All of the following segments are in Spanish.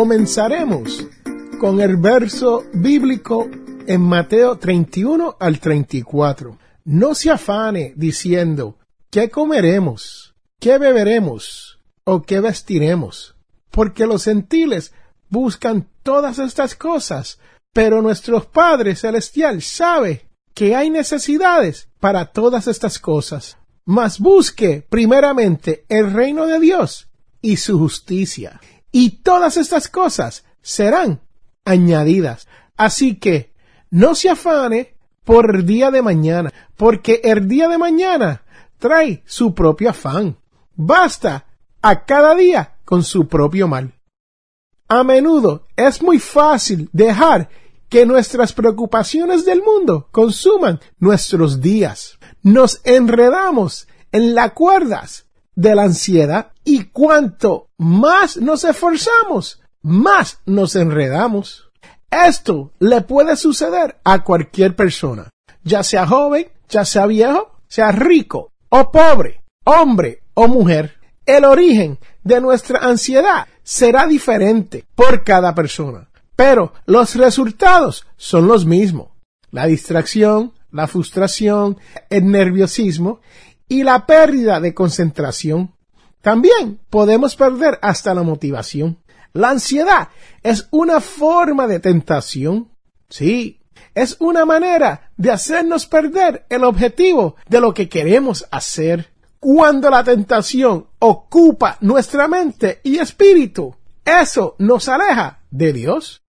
Comenzaremos con el verso bíblico en Mateo 31 al 34. No se afane diciendo, ¿qué comeremos? ¿Qué beberemos? ¿O qué vestiremos? Porque los gentiles buscan todas estas cosas, pero nuestro Padre Celestial sabe que hay necesidades para todas estas cosas. Mas busque primeramente el reino de Dios y su justicia, y todas estas cosas serán añadidas. Así que no se afane por el día de mañana, porque el día de mañana trae su propio afán. Basta a cada día con su propio mal. A menudo es muy fácil dejar que nuestras preocupaciones del mundo consuman nuestros días. Nos enredamos en las cuerdas de la ansiedad y cuanto más nos esforzamos, más nos enredamos. Esto le puede suceder a cualquier persona, ya sea joven, ya sea viejo, sea rico o pobre, hombre o mujer. El origen de nuestra ansiedad será diferente por cada persona, pero los resultados son los mismos. La distracción, la frustración, el nerviosismo y la pérdida de concentración. También podemos perder hasta la motivación. La ansiedad es una forma de tentación. Sí, es una manera de hacernos perder el objetivo de lo que queremos hacer. Cuando la tentación ocupa nuestra mente y espíritu, eso nos aleja de Dios.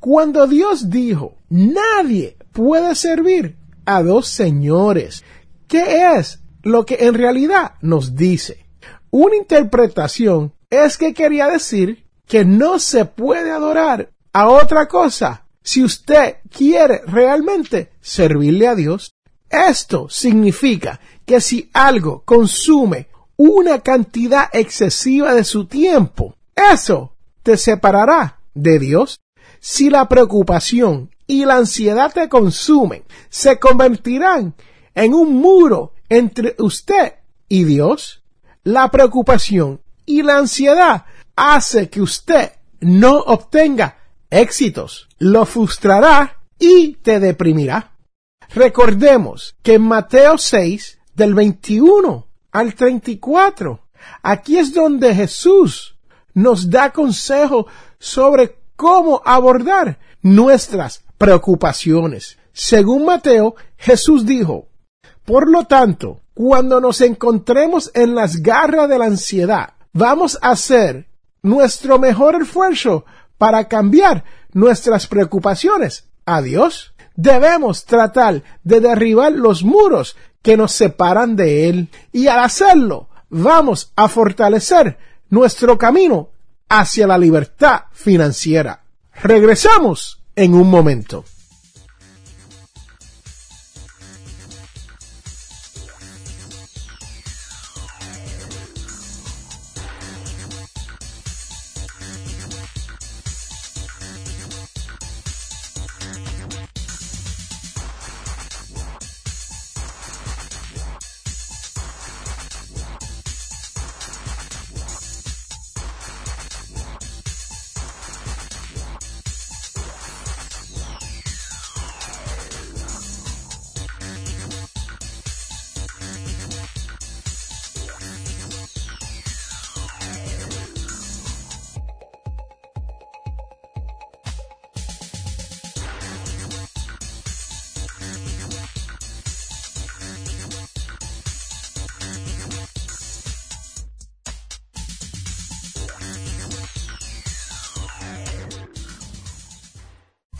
Cuando Dios dijo, nadie puede servir a dos señores, ¿qué es lo que en realidad nos dice. Una interpretación es que quería decir que no se puede adorar a otra cosa si usted quiere realmente servirle a Dios. Esto significa que si algo consume una cantidad excesiva de su tiempo, eso te separará de Dios. Si la preocupación y la ansiedad te consumen, se convertirán en un muro entre usted y Dios, la preocupación y la ansiedad hace que usted no obtenga éxitos, lo frustrará y te deprimirá. Recordemos que en Mateo 6, del 21 al 34, aquí es donde Jesús nos da consejo sobre cómo abordar nuestras preocupaciones. Según Mateo, Jesús dijo, por lo tanto, cuando nos encontremos en las garras de la ansiedad, vamos a hacer nuestro mejor esfuerzo para cambiar nuestras preocupaciones a Dios. Debemos tratar de derribar los muros que nos separan de Él y al hacerlo vamos a fortalecer nuestro camino hacia la libertad financiera. Regresamos en un momento.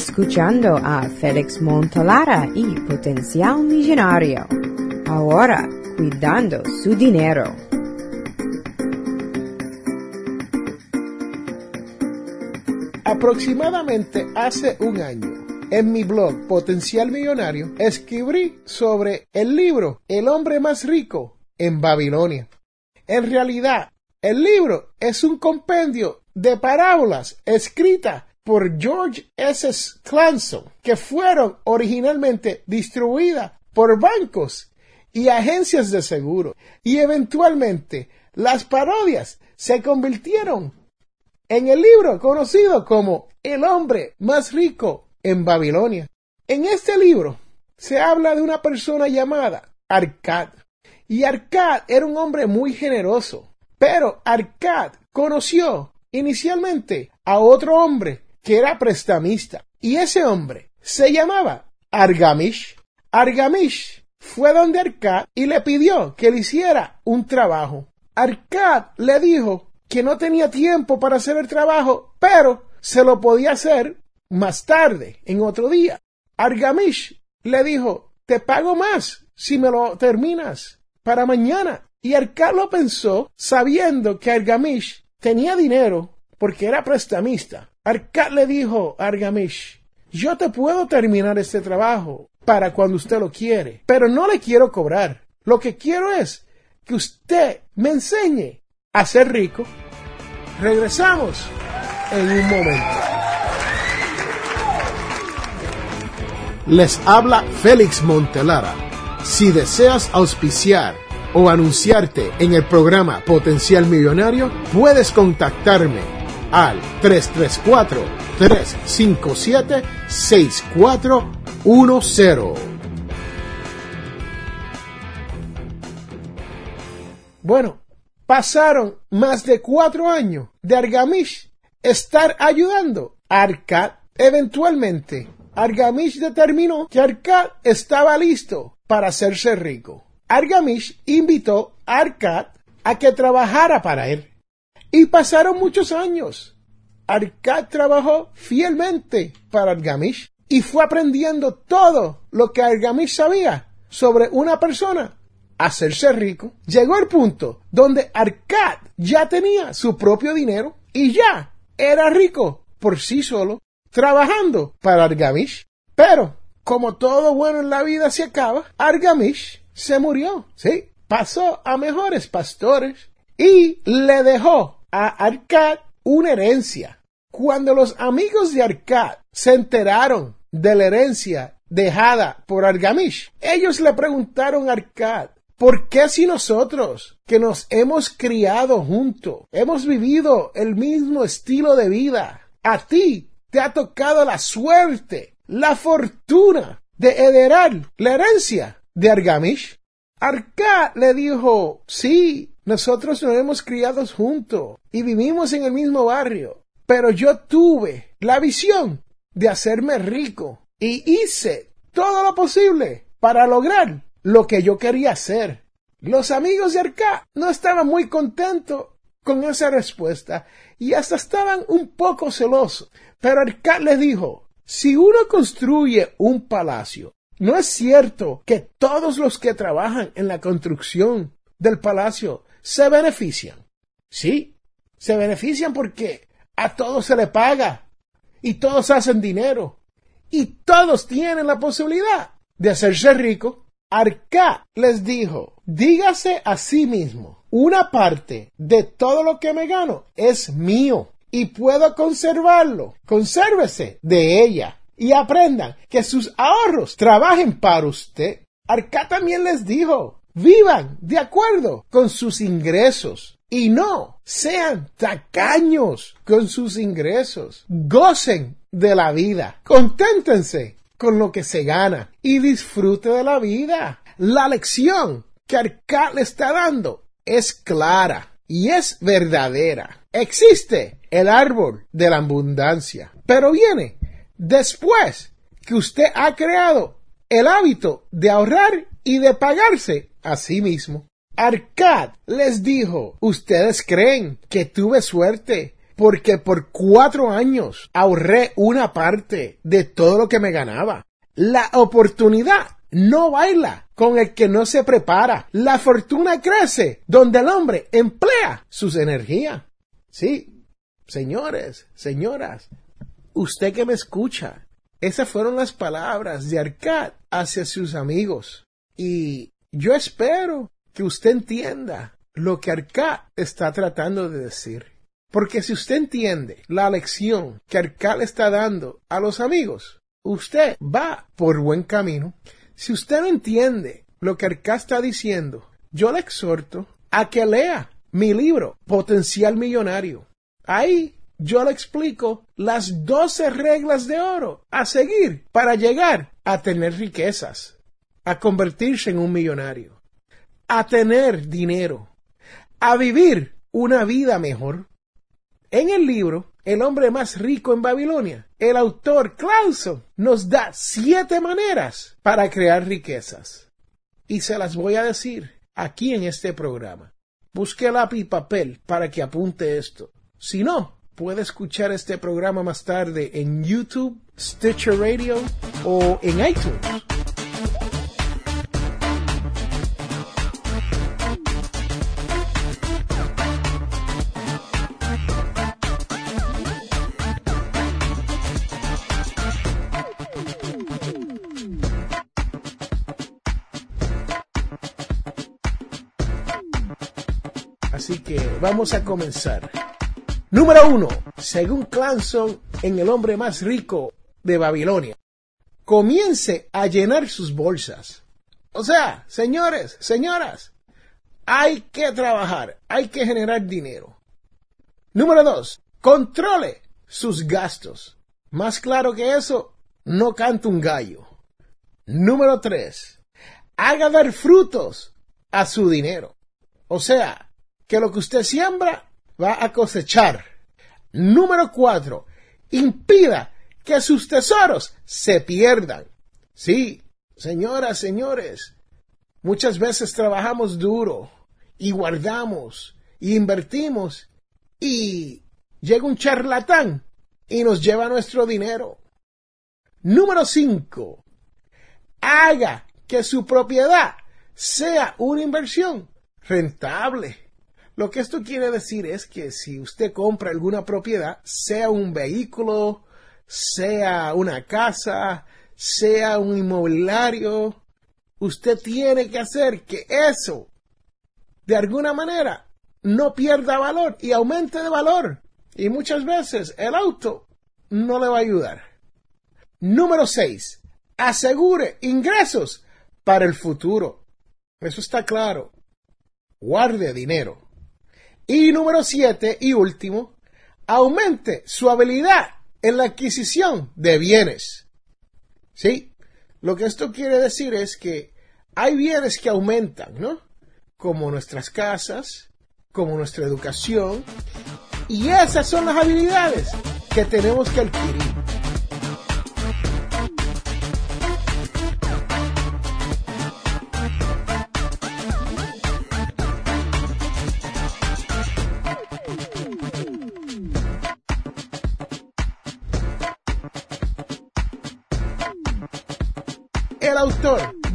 escuchando a Félix Montalara y Potencial Millonario. Ahora, cuidando su dinero. Aproximadamente hace un año, en mi blog Potencial Millonario, escribí sobre el libro El hombre más rico en Babilonia. En realidad, el libro es un compendio de parábolas escritas por George S. Clanson, que fueron originalmente distribuidas por bancos y agencias de seguro, y eventualmente las parodias se convirtieron en el libro conocido como El hombre más rico en Babilonia. En este libro se habla de una persona llamada Arcad, y Arcad era un hombre muy generoso, pero Arcad conoció inicialmente a otro hombre que era prestamista. Y ese hombre se llamaba Argamish. Argamish fue donde Arcad y le pidió que le hiciera un trabajo. Arcad le dijo que no tenía tiempo para hacer el trabajo, pero se lo podía hacer más tarde, en otro día. Argamish le dijo, te pago más si me lo terminas para mañana. Y Arcad lo pensó sabiendo que Argamish tenía dinero porque era prestamista. Arcad le dijo a Argamish, yo te puedo terminar este trabajo para cuando usted lo quiere, pero no le quiero cobrar. Lo que quiero es que usted me enseñe a ser rico. Regresamos en un momento. Les habla Félix Montelara. Si deseas auspiciar o anunciarte en el programa Potencial Millonario, puedes contactarme al 334-357-6410. Bueno, pasaron más de cuatro años de Argamish estar ayudando a Arcad. Eventualmente, Argamish determinó que Arcad estaba listo para hacerse rico. Argamish invitó a Arcad a que trabajara para él. Y pasaron muchos años. Arcad trabajó fielmente para Argamish y fue aprendiendo todo lo que Argamish sabía sobre una persona hacerse rico. Llegó el punto donde Arcad ya tenía su propio dinero y ya era rico por sí solo, trabajando para Argamish. Pero, como todo bueno en la vida se acaba, Argamish se murió, sí, pasó a mejores pastores y le dejó a Arcad una herencia. Cuando los amigos de Arcad se enteraron de la herencia dejada por Argamish, ellos le preguntaron a Arcad, ¿por qué si nosotros, que nos hemos criado juntos, hemos vivido el mismo estilo de vida, a ti te ha tocado la suerte, la fortuna de heredar la herencia de Argamish? Arcad le dijo, sí, nosotros nos hemos criado juntos y vivimos en el mismo barrio, pero yo tuve la visión de hacerme rico y hice todo lo posible para lograr lo que yo quería hacer. Los amigos de Arcá no estaban muy contentos con esa respuesta y hasta estaban un poco celosos. Pero Arcá les dijo, si uno construye un palacio, no es cierto que todos los que trabajan en la construcción del palacio se benefician. Sí, se benefician porque a todos se le paga y todos hacen dinero y todos tienen la posibilidad de hacerse rico. Arcá les dijo, dígase a sí mismo, una parte de todo lo que me gano es mío y puedo conservarlo. Consérvese de ella y aprendan que sus ahorros trabajen para usted. Arca también les dijo, vivan de acuerdo con sus ingresos y no sean tacaños con sus ingresos. Gocen de la vida. Conténtense con lo que se gana y disfrute de la vida. La lección que Arca le está dando es clara y es verdadera. Existe el árbol de la abundancia, pero viene después que usted ha creado el hábito de ahorrar y de pagarse a sí mismo. Arcad les dijo, ustedes creen que tuve suerte porque por cuatro años ahorré una parte de todo lo que me ganaba. La oportunidad no baila con el que no se prepara. La fortuna crece donde el hombre emplea sus energías. Sí, señores, señoras, usted que me escucha, esas fueron las palabras de Arcad hacia sus amigos. Y yo espero que usted entienda lo que Arcad está tratando de decir. Porque si usted entiende la lección que Arcad está dando a los amigos, usted va por buen camino. Si usted no entiende lo que Arcad está diciendo, yo le exhorto a que lea mi libro Potencial Millonario. Ahí yo le explico las doce reglas de oro a seguir para llegar a tener riquezas, a convertirse en un millonario, a tener dinero, a vivir una vida mejor. En el libro El hombre más rico en Babilonia, el autor Clauson nos da siete maneras para crear riquezas. Y se las voy a decir aquí en este programa. Busque lápiz y papel para que apunte esto. Si no, puede escuchar este programa más tarde en YouTube, Stitcher Radio o en iTunes. Vamos a comenzar. Número uno, según Clanson, en el hombre más rico de Babilonia, comience a llenar sus bolsas. O sea, señores, señoras, hay que trabajar, hay que generar dinero. Número dos, controle sus gastos. Más claro que eso, no canta un gallo. Número tres, haga dar frutos a su dinero. O sea, que lo que usted siembra va a cosechar. Número cuatro, impida que sus tesoros se pierdan. Sí, señoras, señores, muchas veces trabajamos duro y guardamos y invertimos y llega un charlatán y nos lleva nuestro dinero. Número cinco, haga que su propiedad sea una inversión rentable. Lo que esto quiere decir es que si usted compra alguna propiedad, sea un vehículo, sea una casa, sea un inmobiliario, usted tiene que hacer que eso, de alguna manera, no pierda valor y aumente de valor. Y muchas veces el auto no le va a ayudar. Número 6. Asegure ingresos para el futuro. Eso está claro. Guarde dinero. Y número siete y último, aumente su habilidad en la adquisición de bienes. ¿Sí? Lo que esto quiere decir es que hay bienes que aumentan, ¿no? Como nuestras casas, como nuestra educación. Y esas son las habilidades que tenemos que adquirir.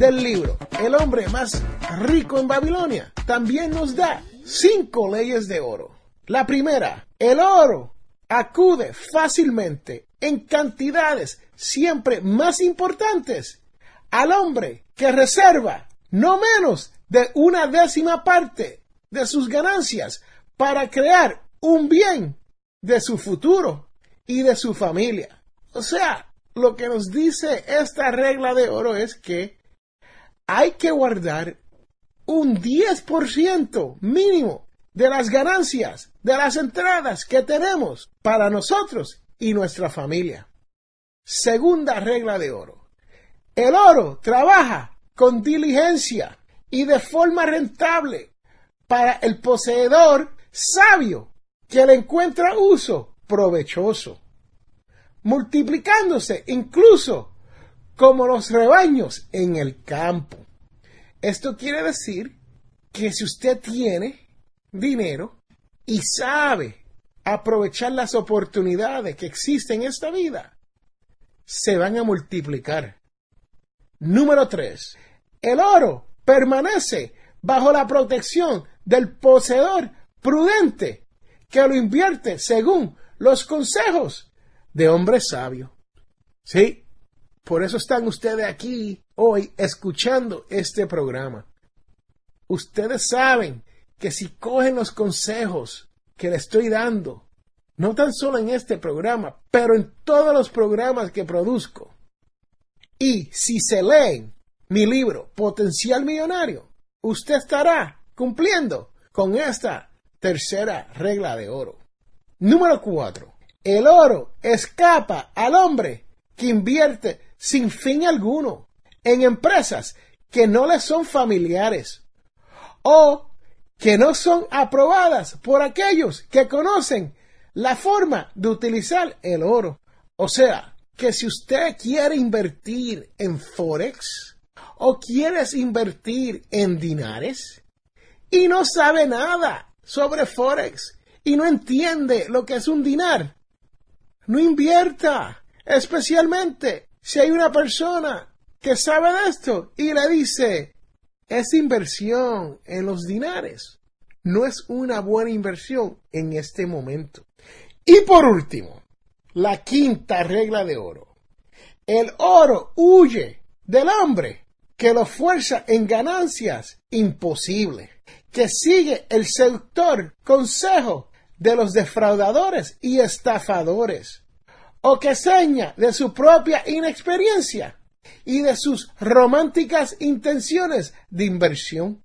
Del libro El hombre más rico en Babilonia también nos da cinco leyes de oro. La primera, el oro acude fácilmente en cantidades siempre más importantes al hombre que reserva no menos de una décima parte de sus ganancias para crear un bien de su futuro y de su familia. O sea, lo que nos dice esta regla de oro es que hay que guardar un 10% mínimo de las ganancias, de las entradas que tenemos para nosotros y nuestra familia. Segunda regla de oro. El oro trabaja con diligencia y de forma rentable para el poseedor sabio que le encuentra uso provechoso, multiplicándose incluso como los rebaños en el campo. Esto quiere decir que si usted tiene dinero y sabe aprovechar las oportunidades que existen en esta vida, se van a multiplicar. Número 3. El oro permanece bajo la protección del poseedor prudente que lo invierte según los consejos de hombre sabio. Sí, por eso están ustedes aquí hoy escuchando este programa. Ustedes saben que si cogen los consejos que le estoy dando, no tan solo en este programa, pero en todos los programas que produzco, y si se leen mi libro Potencial Millonario, usted estará cumpliendo con esta tercera regla de oro. Número 4. El oro escapa al hombre que invierte sin fin alguno en empresas que no le son familiares o que no son aprobadas por aquellos que conocen la forma de utilizar el oro. O sea, que si usted quiere invertir en Forex o quieres invertir en dinares y no sabe nada sobre Forex y no entiende lo que es un dinar, no invierta, especialmente si hay una persona que sabe de esto y le dice, es inversión en los dinares. No es una buena inversión en este momento. Y por último, la quinta regla de oro. El oro huye del hombre que lo fuerza en ganancias imposibles, que sigue el seductor consejo de los defraudadores y estafadores, o que seña de su propia inexperiencia y de sus románticas intenciones de inversión.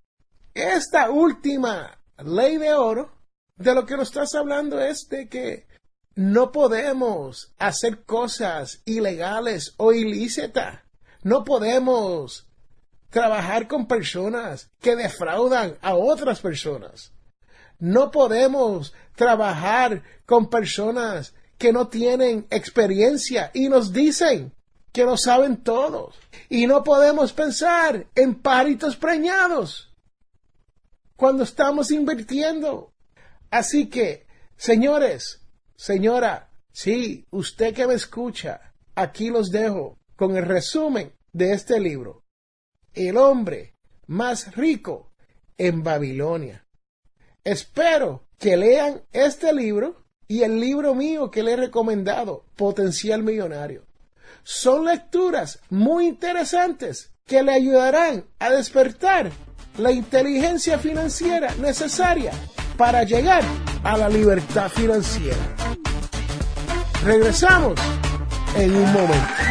Esta última ley de oro, de lo que nos estás hablando es de que no podemos hacer cosas ilegales o ilícitas. No podemos trabajar con personas que defraudan a otras personas. No podemos trabajar con personas que no tienen experiencia y nos dicen que lo saben todos. Y no podemos pensar en paritos preñados cuando estamos invirtiendo. Así que, señores, señora, sí, usted que me escucha, aquí los dejo con el resumen de este libro. El hombre más rico en Babilonia. Espero que lean este libro y el libro mío que le he recomendado, Potencial Millonario. Son lecturas muy interesantes que le ayudarán a despertar la inteligencia financiera necesaria para llegar a la libertad financiera. Regresamos en un momento.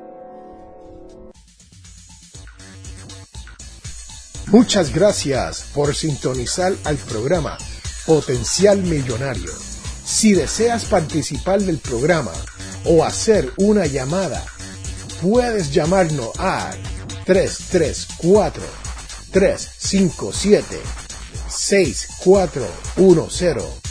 Muchas gracias por sintonizar al programa Potencial Millonario. Si deseas participar del programa o hacer una llamada, puedes llamarnos a 334 357 6410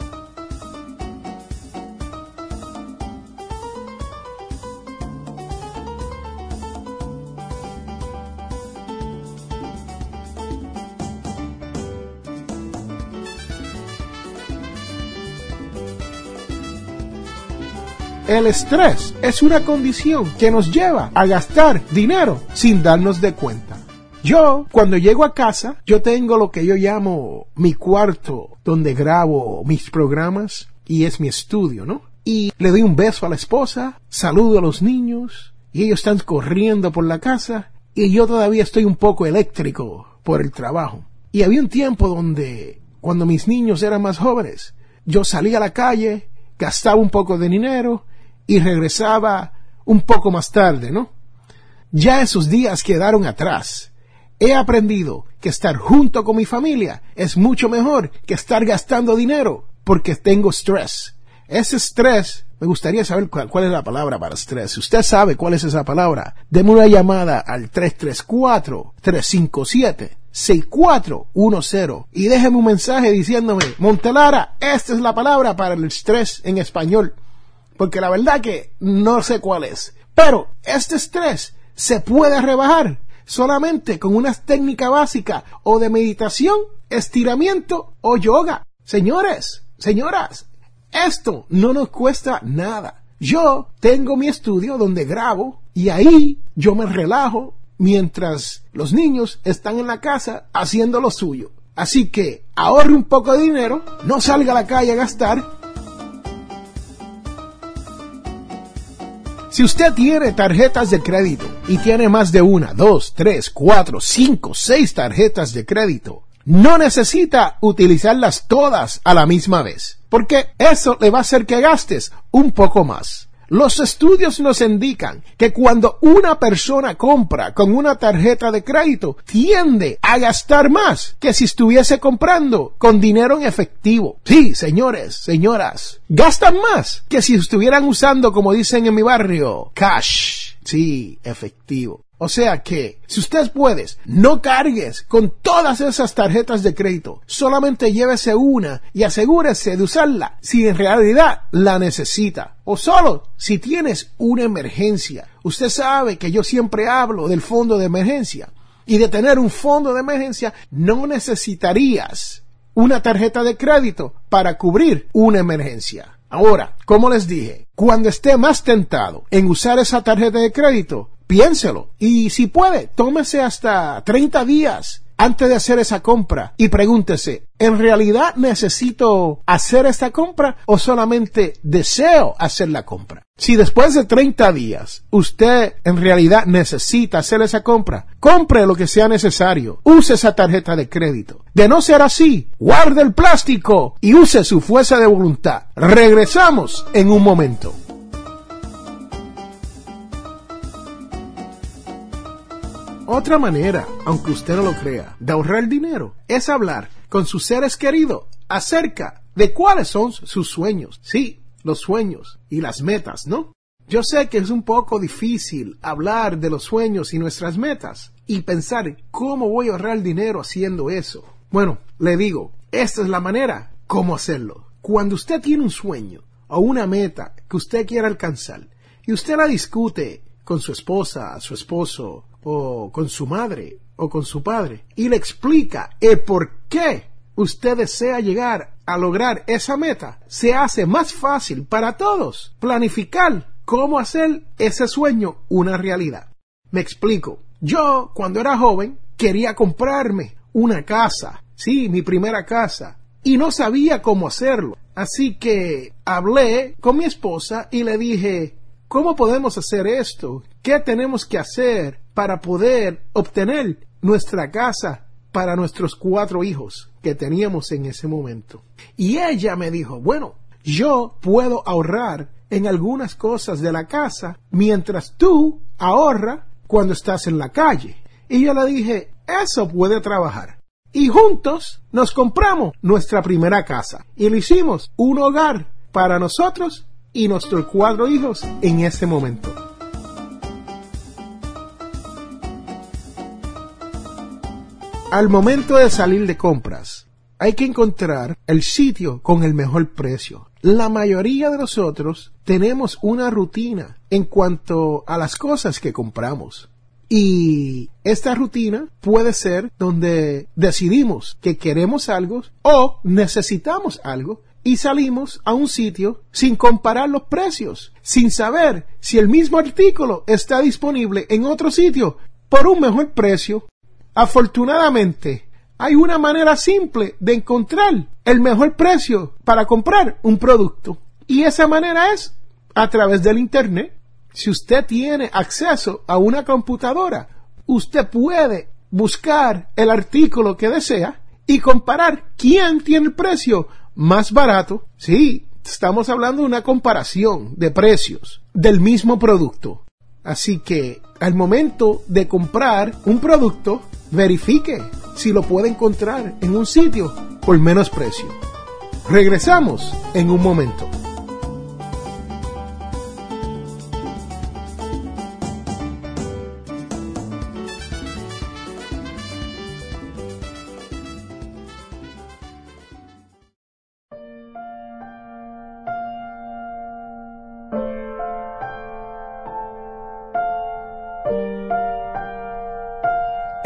El estrés es una condición que nos lleva a gastar dinero sin darnos de cuenta. Yo, cuando llego a casa, yo tengo lo que yo llamo mi cuarto donde grabo mis programas y es mi estudio, ¿no? Y le doy un beso a la esposa, saludo a los niños y ellos están corriendo por la casa y yo todavía estoy un poco eléctrico por el trabajo. Y había un tiempo donde, cuando mis niños eran más jóvenes, yo salía a la calle, gastaba un poco de dinero y regresaba un poco más tarde, ¿no? Ya esos días quedaron atrás. He aprendido que estar junto con mi familia es mucho mejor que estar gastando dinero porque tengo estrés. Ese estrés, me gustaría saber cuál, es la palabra para estrés. Si usted sabe cuál es esa palabra, deme una llamada al 334-357-6410 y déjeme un mensaje diciéndome, Montelara, esta es la palabra para el estrés en español porque la verdad que no sé cuál es. Pero este estrés se puede rebajar solamente con una técnica básica o de meditación, estiramiento o yoga. Señores, señoras, esto no nos cuesta nada. Yo tengo mi estudio donde grabo y ahí yo me relajo mientras los niños están en la casa haciendo lo suyo. Así que ahorre un poco de dinero, no salga a la calle a gastar Si usted tiene tarjetas de crédito y tiene más de una, dos, tres, cuatro, cinco, seis tarjetas de crédito, no necesita utilizarlas todas a la misma vez, porque eso le va a hacer que gastes un poco más. Los estudios nos indican que cuando una persona compra con una tarjeta de crédito, tiende a gastar más que si estuviese comprando con dinero en efectivo. Sí, señores, señoras, gastan más que si estuvieran usando, como dicen en mi barrio, cash. Sí, efectivo. O sea que, si usted puede, no cargues con todas esas tarjetas de crédito. Solamente llévese una y asegúrese de usarla si en realidad la necesita. O solo si tienes una emergencia. Usted sabe que yo siempre hablo del fondo de emergencia. Y de tener un fondo de emergencia no necesitarías una tarjeta de crédito para cubrir una emergencia. Ahora, como les dije, cuando esté más tentado en usar esa tarjeta de crédito, piénselo. Y si puede, tómese hasta 30 días antes de hacer esa compra y pregúntese, ¿en realidad necesito hacer esta compra o solamente deseo hacer la compra? Si después de 30 días usted en realidad necesita hacer esa compra, compre lo que sea necesario, use esa tarjeta de crédito. De no ser así, guarde el plástico y use su fuerza de voluntad. Regresamos en un momento. Otra manera, aunque usted no lo crea, de ahorrar dinero es hablar con sus seres queridos acerca de cuáles son sus sueños. Sí, los sueños y las metas, ¿no? Yo sé que es un poco difícil hablar de los sueños y nuestras metas y pensar cómo voy a ahorrar dinero haciendo eso. Bueno, le digo, esta es la manera cómo hacerlo. Cuando usted tiene un sueño o una meta que usted quiera alcanzar y usted la discute con su esposa, su esposo o con su madre o con su padre y le explica el por qué usted desea llegar a lograr esa meta, se hace más fácil para todos planificar cómo hacer ese sueño una realidad. Me explico. Yo, cuando era joven, quería comprarme una casa, sí, mi primera casa, y no sabía cómo hacerlo. Así que hablé con mi esposa y le dije, ¿cómo podemos hacer esto? ¿Qué tenemos que hacer para poder obtener nuestra casa para nuestros cuatro hijos que teníamos en ese momento. Y ella me dijo, bueno, yo puedo ahorrar en algunas cosas de la casa mientras tú ahorra cuando estás en la calle. Y yo le dije, eso puede trabajar. Y juntos nos compramos nuestra primera casa y le hicimos un hogar para nosotros y nuestros cuatro hijos en ese momento. Al momento de salir de compras, hay que encontrar el sitio con el mejor precio. La mayoría de nosotros tenemos una rutina en cuanto a las cosas que compramos. Y esta rutina puede ser donde decidimos que queremos algo o necesitamos algo y salimos a un sitio sin comparar los precios, sin saber si el mismo artículo está disponible en otro sitio por un mejor precio Afortunadamente, hay una manera simple de encontrar el mejor precio para comprar un producto. Y esa manera es a través del Internet. Si usted tiene acceso a una computadora, usted puede buscar el artículo que desea y comparar quién tiene el precio más barato. Sí, estamos hablando de una comparación de precios del mismo producto. Así que al momento de comprar un producto, verifique si lo puede encontrar en un sitio por menos precio. Regresamos en un momento.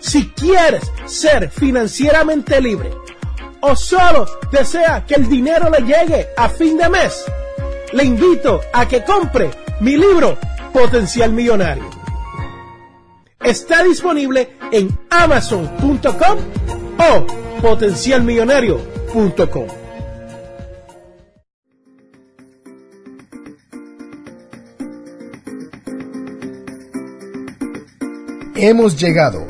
Si quieres ser financieramente libre o solo desea que el dinero le llegue a fin de mes, le invito a que compre mi libro Potencial Millonario. Está disponible en amazon.com o potencialmillonario.com. Hemos llegado